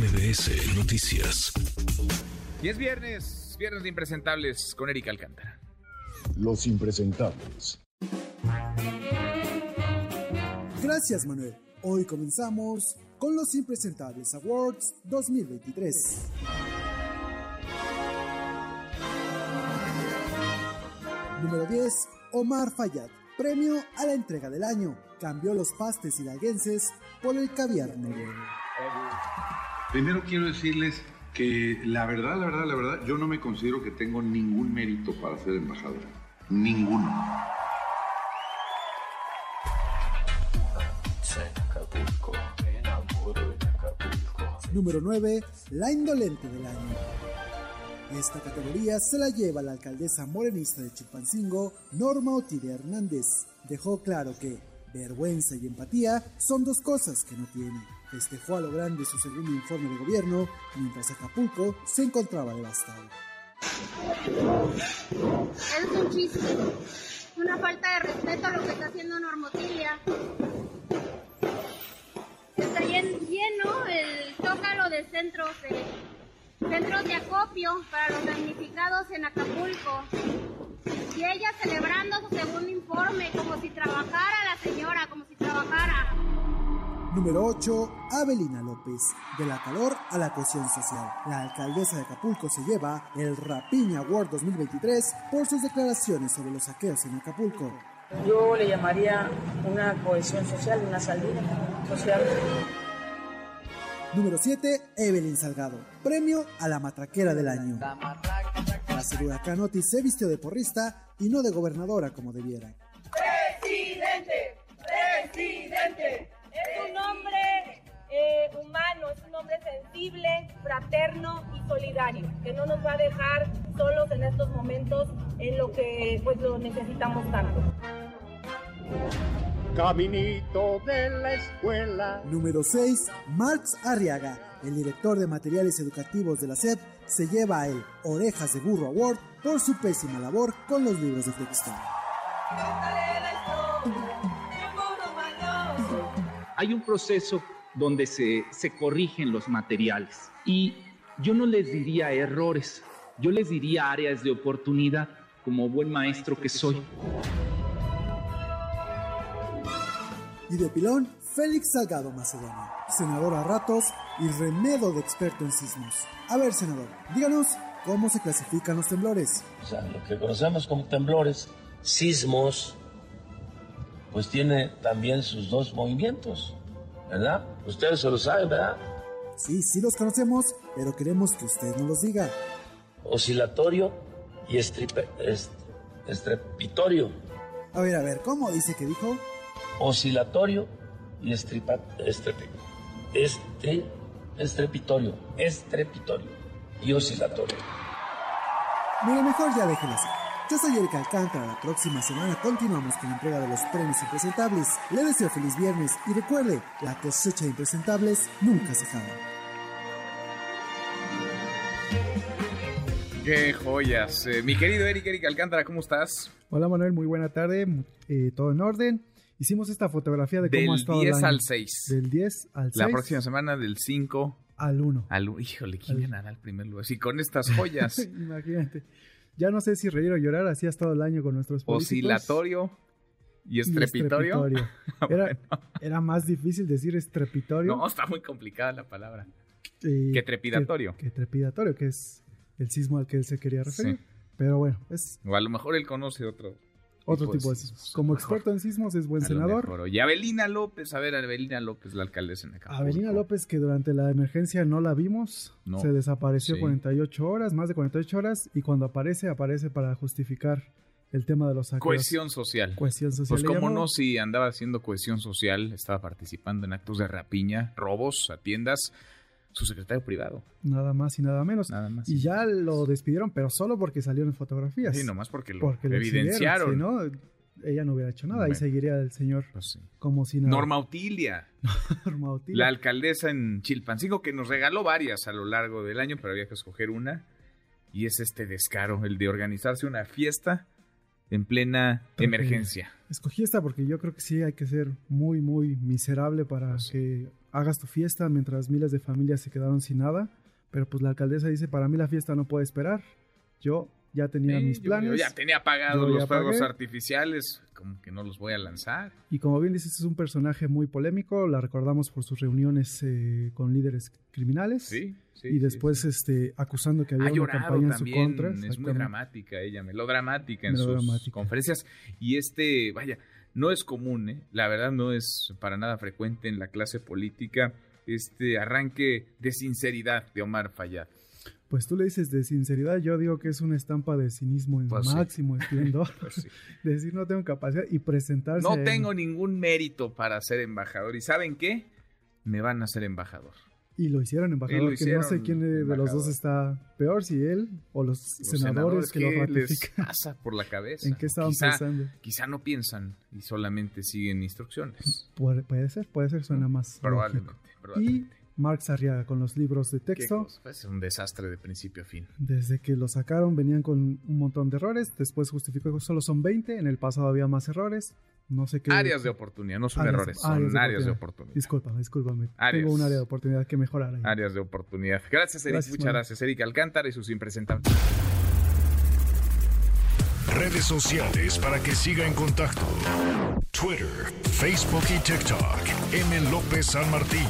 MBS Noticias. Y es viernes, viernes de impresentables con Erika Alcántara. Los impresentables. Gracias, Manuel. Hoy comenzamos con los Impresentables Awards 2023. Número 10, Omar Fayad. Premio a la entrega del año. Cambió los pastes hidalguenses por el caviar noruego. Primero quiero decirles que la verdad, la verdad, la verdad, yo no me considero que tengo ningún mérito para ser embajador. Ninguno. Número 9, la indolente del año. Esta categoría se la lleva la alcaldesa morenista de Chilpancingo, Norma Otilia Hernández. Dejó claro que vergüenza y empatía son dos cosas que no tiene. Festejó a lo grande su segundo informe de gobierno, mientras Acapulco se encontraba devastado. Es un chiste, una falta de respeto a lo que está haciendo Norma Otilia. Está llen- lleno el zócalo de centros de, centros de acopio para los damnificados en Acapulco. Y ella celebrando su segundo informe como si trabajara la señora. Número 8, Abelina López. De la calor a la cohesión social. La alcaldesa de Acapulco se lleva el Rapiña Award 2023 por sus declaraciones sobre los saqueos en Acapulco. Yo le llamaría una cohesión social, una salida social. Número 7, Evelyn Salgado. Premio a la matraquera del año. Tras el huracán Otis se vistió de porrista y no de gobernadora como debiera. Presidente, presidente. Sensible, fraterno y solidario, que no nos va a dejar solos en estos momentos en lo que pues lo necesitamos tanto. Caminito de la escuela. Número 6, Marx Arriaga. El director de materiales educativos de la SEP se lleva el Orejas de Burro Award por su pésima labor con los libros de texto. hay un proceso donde se, se corrigen los materiales y yo no les diría errores, yo les diría áreas de oportunidad como buen maestro que soy. Y de pilón, Félix Salgado Macedonio, senador a ratos y remedo de experto en sismos. A ver, senador, díganos cómo se clasifican los temblores. O sea, lo que conocemos como temblores, sismos, pues tiene también sus dos movimientos, ¿verdad? Ustedes se lo saben, ¿verdad? Sí, sí los conocemos, pero queremos que usted nos los diga. Oscilatorio y estripe- est- estrepitorio. A ver, a ver, ¿cómo dice que dijo? Oscilatorio y estripa, estrepe, este, estrepitorio, estrepitorio y oscilatorio. Mire, mejor ya déjelo así. Yo soy Erika Alcántara. La próxima semana continuamos con la entrega de los premios impresentables. Le deseo feliz viernes y recuerde, la cosecha de impresentables nunca se acaba. Qué joyas. Eh, mi querido Eric, Erika Alcántara, ¿cómo estás? Hola Manuel, muy buena tarde, eh, todo en orden. Hicimos esta fotografía de cómo ha Del estado 10 el año. al 6. Del 10 al 6 La próxima semana del 5 al 1. al... Híjole, ¿quién ganará al primer lugar? Sí, con estas joyas. Imagínate. Ya no sé si reír o llorar, así ha estado el año con nuestros políticos. Oscilatorio y y estrepitorio. estrepitorio. Era, era más difícil decir estrepitorio No, está muy complicada la palabra. eh, que trepidatorio. Que, que trepidatorio, que es el sismo al que él se quería referir. Sí. Pero bueno, es O a lo mejor él conoce otro. Otro tipo de tipo de sismos. sismos. Como mejor. experto en sismos es buen senador. Y Abelina López, a ver, Abelina López, la alcaldesa en Acapulco. Avelina López, que durante la emergencia no la vimos, No. se desapareció Sí. 48 horas, más de 48 horas, y cuando aparece, aparece para justificar el tema de los saqueos. Cohesión social. Cohesión social. Pues cómo llamó. no, si andaba haciendo cohesión social, estaba participando en actos de rapiña, robos a tiendas, su secretario privado, Nada más y nada menos. nada más. Y ya lo despidieron, pero solo porque salieron fotografías. Sí, nomás porque lo porque lo evidenciaron. si no, ella no hubiera hecho nada. Bueno. seguiría el señor Pues sí. como si nada. Norma Utilia, Norma Otilia. la alcaldesa en Chilpancingo, que nos regaló varias a lo largo del año, pero había que escoger una. Y es este descaro, el de organizarse una fiesta en plena emergencia. Escogí esta porque yo creo que sí hay que ser muy, muy miserable para pues que hagas tu fiesta mientras miles de familias se quedaron sin nada. Pero pues la alcaldesa dice, para mí la fiesta no puede esperar. Yo ya tenía mis planes. Yo, ya tenía pagados los fuegos artificiales, como que no los voy a lanzar. Y como bien dices, es un personaje muy polémico, la recordamos por sus reuniones eh, con líderes criminales. Sí, sí. Y después este acusando que había una campaña en su contra. Es muy dramática ella, melodramática en sus conferencias. Y este, vaya, no es común, ¿eh? la verdad no es para nada frecuente en la clase política este arranque de sinceridad de Omar Fayad. Pues tú le dices de sinceridad, yo digo que es una estampa de cinismo en pues máximo esplendor. Pues Decir no tengo capacidad y presentarse. No tengo ningún mérito para ser embajador. ¿Y saben qué? Me van a ser embajador. Y lo hicieron embajador, que no sé quién de los dos está peor, si él o los, senadores, que lo ratifican. Les pasa por la cabeza. ¿En qué estaban pensando? Quizá no piensan y solamente siguen instrucciones. Puede, puede ser, puede ser, suena más. Probablemente, probablemente. Marx Arriaga con los libros de texto. Es un desastre de principio a fin. Desde que lo sacaron venían con un montón de errores, después justificó que solo son 20, en el pasado había más errores, no sé qué... Áreas de oportunidad, no son errores, son áreas de oportunidad. Disculpa, discúlpame. Tengo un área de oportunidad que mejorar ahí. Áreas de oportunidad. Gracias, Eric. Muchas gracias, Eric Alcántara y sus impresentables. Redes sociales para que siga en contacto: Twitter, Facebook y TikTok. M. López San Martín.